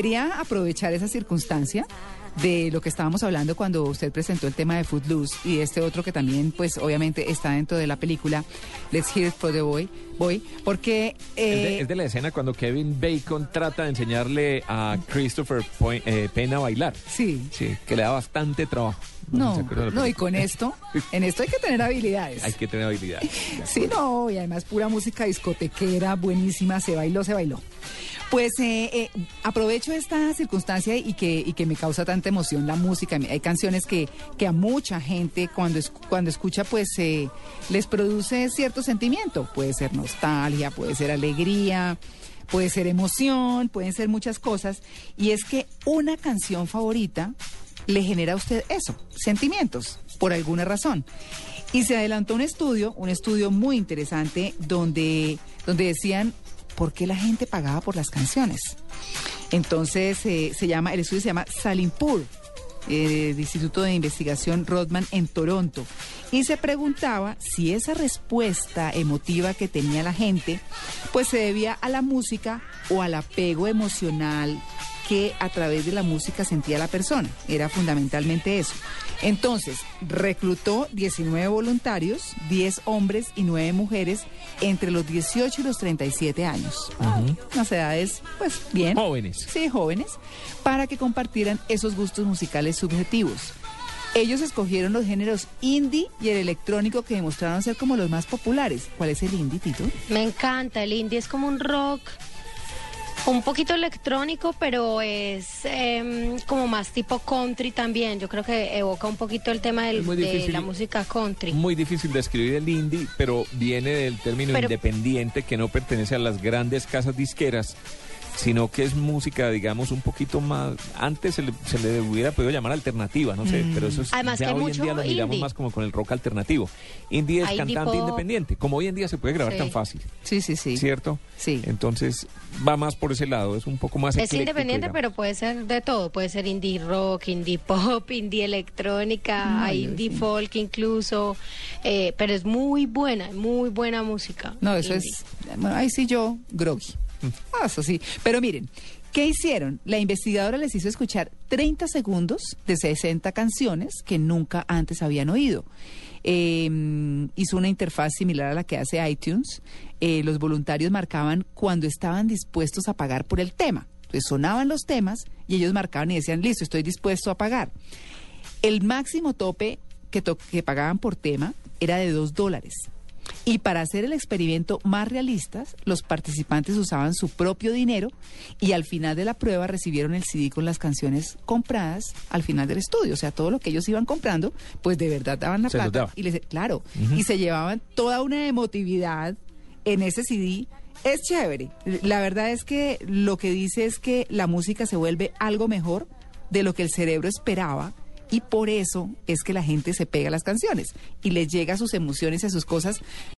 Quería aprovechar esa circunstancia de lo que estábamos hablando cuando usted presentó el tema de Footloose y este otro que también, pues obviamente está dentro de la película Let's Hear It for the Boy, boy porque... Es de, eh, es de la escena cuando Kevin Bacon trata de enseñarle a Christopher Point- eh, Penn a bailar. sí, Sí, que le da bastante trabajo. no, la no, y con esto, en esto hay que tener habilidades. Hay que tener habilidad. Sí, no, y además pura música discotequera, buenísima, se bailó, se bailó. Pues eh, eh, aprovecho esta circunstancia y que, y que me causa tanta emoción la música. Hay canciones que, que a mucha gente cuando, es- cuando escucha pues eh, les produce cierto sentimiento. Puede ser nostalgia, puede ser alegría, puede ser emoción, pueden ser muchas cosas. Y es que una canción favorita le genera a usted eso, sentimientos, por alguna razón. Y se adelantó un estudio, un estudio muy interesante, donde, donde decían por qué la gente pagaba por las canciones. Entonces, eh, se llama, el estudio se llama Salimpur, eh, Instituto de Investigación Rodman en Toronto. Y se preguntaba si esa respuesta emotiva que tenía la gente, pues se debía a la música o al apego emocional que a través de la música sentía la persona. Era fundamentalmente eso. Entonces, reclutó 19 voluntarios, 10 hombres y 9 mujeres entre los 18 y los 37 años. Ah, Unas edades, pues bien. Jóvenes. Sí, jóvenes, para que compartieran esos gustos musicales subjetivos. Ellos escogieron los géneros indie y el electrónico que demostraron ser como los más populares. ¿Cuál es el indie, Tito? Me encanta, el indie es como un rock un poquito electrónico, pero es em, como más tipo country también. Yo creo que evoca un poquito el tema del- de la música country. Muy difícil de escribir el indie, pero viene del término Pero- independiente que no pertenece a las grandes casas disqueras, sino que es música, digamos, un poquito más. Antes se le, se le hubiera podido llamar alternativa, no sé, pero eso es. Además ya que hoy en día lo miramos indie. más como con el rock alternativo. Indie es cantante independiente, como hoy en día se puede grabar Sí. tan fácil, Sí, sí, sí. ¿cierto? Sí. Entonces va más por ese lado, es un poco más. Es independiente, digamos. pero puede ser de todo. Puede ser indie rock, indie pop, indie electrónica, Ay, indie sí. folk incluso. eh, pero es muy buena, muy buena música. No, eso indie. es. Bueno, ahí sí yo, groggy. Ah, eso sí. Pero miren, ¿qué hicieron? La investigadora les hizo escuchar 30 segundos de 60 canciones que nunca antes habían oído. Eh, hizo una interfaz similar a la que hace iTunes. Eh, los voluntarios marcaban cuando estaban dispuestos a pagar por el tema. Entonces sonaban los temas y ellos marcaban y decían, listo, estoy dispuesto a pagar. El máximo tope que, que pagaban por tema era de dos dólares. Y para hacer el experimento más realista, los participantes usaban su propio dinero y al final de la prueba recibieron el CD con las canciones compradas al final del estudio. O sea, todo lo que ellos iban comprando, pues de verdad daban la Se plata. daba. Y les, claro, y se llevaban toda una emotividad en ese CD. Es chévere. La verdad es que lo que dice es que la música se vuelve algo mejor de lo que el cerebro esperaba y por eso es que la gente se pega a las canciones y les llega a sus emociones y a sus cosas